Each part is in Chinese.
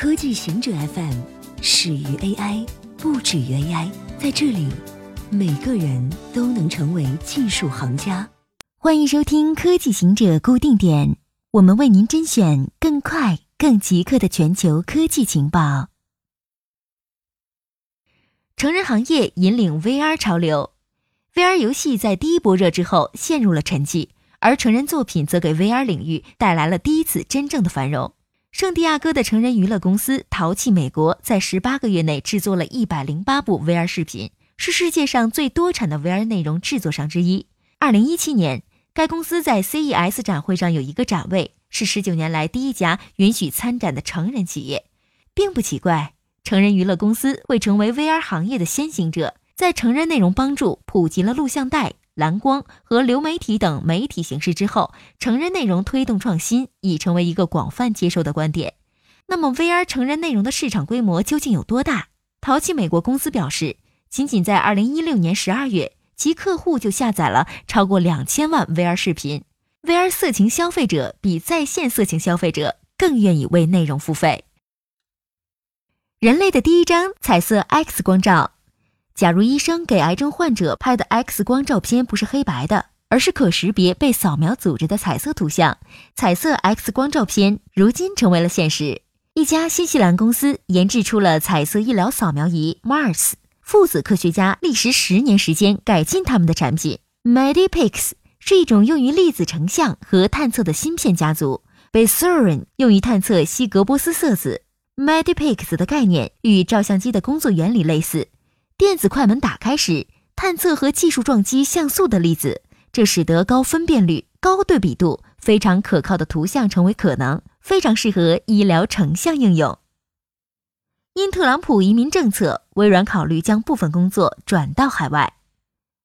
科技行者 FM 始于 AI，不止于 AI。在这里，每个人都能成为技术行家。欢迎收听科技行者固定点，我们为您甄选更快、更即刻的全球科技情报。成人行业引领 VR 潮流，VR 游戏在第一波热之后陷入了沉寂，而成人作品则给 VR 领域带来了第一次真正的繁荣。圣地亚哥的成人娱乐公司淘气美国在十八个月内制作了一百零八部 VR 视频，是世界上最多产的 VR 内容制作商之一。二零一七年，该公司在 CES 展会上有一个展位，是十九年来第一家允许参展的成人企业，并不奇怪。成人娱乐公司会成为 VR 行业的先行者，在成人内容帮助普及了录像带。蓝光和流媒体等媒体形式之后，成人内容推动创新已成为一个广泛接受的观点。那么，VR 成人内容的市场规模究竟有多大？淘气美国公司表示，仅仅在2016年12月，其客户就下载了超过两千万 VR 视频。VR 色情消费者比在线色情消费者更愿意为内容付费。人类的第一张彩色 X 光照。假如医生给癌症患者拍的 X 光照片不是黑白的，而是可识别被扫描组织的彩色图像，彩色 X 光照片如今成为了现实。一家新西兰公司研制出了彩色医疗扫描仪 Mars，父子科学家历时十年时间改进他们的产品。Medipix 是一种用于粒子成像和探测的芯片家族 b e s e r i n 用于探测希格波斯色子。Medipix 的概念与照相机的工作原理类似。电子快门打开时，探测和技术撞击像素的粒子，这使得高分辨率、高对比度、非常可靠的图像成为可能，非常适合医疗成像应用。因特朗普移民政策，微软考虑将部分工作转到海外。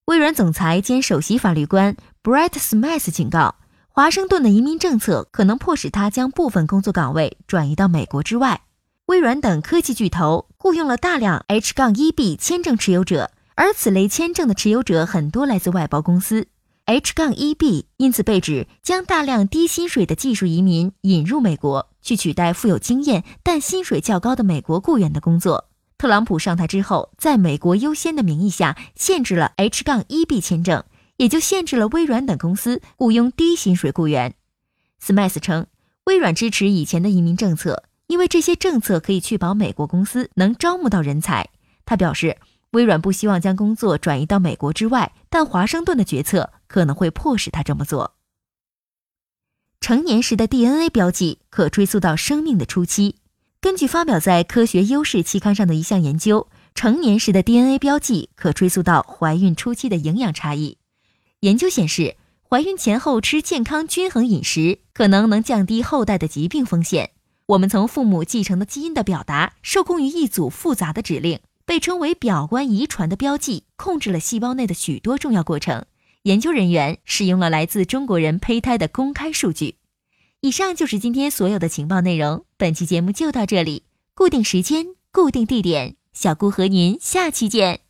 微软总裁兼首席法律官 Brett Smith 警告，华盛顿的移民政策可能迫使他将部分工作岗位转移到美国之外。微软等科技巨头雇佣了大量 H 杠 1B 签证持有者，而此类签证的持有者很多来自外包公司。H 杠 1B 因此被指将大量低薪水的技术移民引入美国，去取代富有经验但薪水较高的美国雇员的工作。特朗普上台之后，在美国优先的名义下限制了 H 杠 1B 签证，也就限制了微软等公司雇佣低薪水雇员。Smith 称，微软支持以前的移民政策。这些政策可以确保美国公司能招募到人才，他表示，微软不希望将工作转移到美国之外，但华盛顿的决策可能会迫使他这么做。成年时的 DNA 标记可追溯到生命的初期。根据发表在《科学优势》期刊上的一项研究，成年时的 DNA 标记可追溯到怀孕初期的营养差异。研究显示，怀孕前后吃健康均衡饮食，可能能降低后代的疾病风险。我们从父母继承的基因的表达，受控于一组复杂的指令，被称为表观遗传的标记，控制了细胞内的许多重要过程。研究人员使用了来自中国人胚胎的公开数据。以上就是今天所有的情报内容。本期节目就到这里，固定时间，固定地点，小姑和您下期见。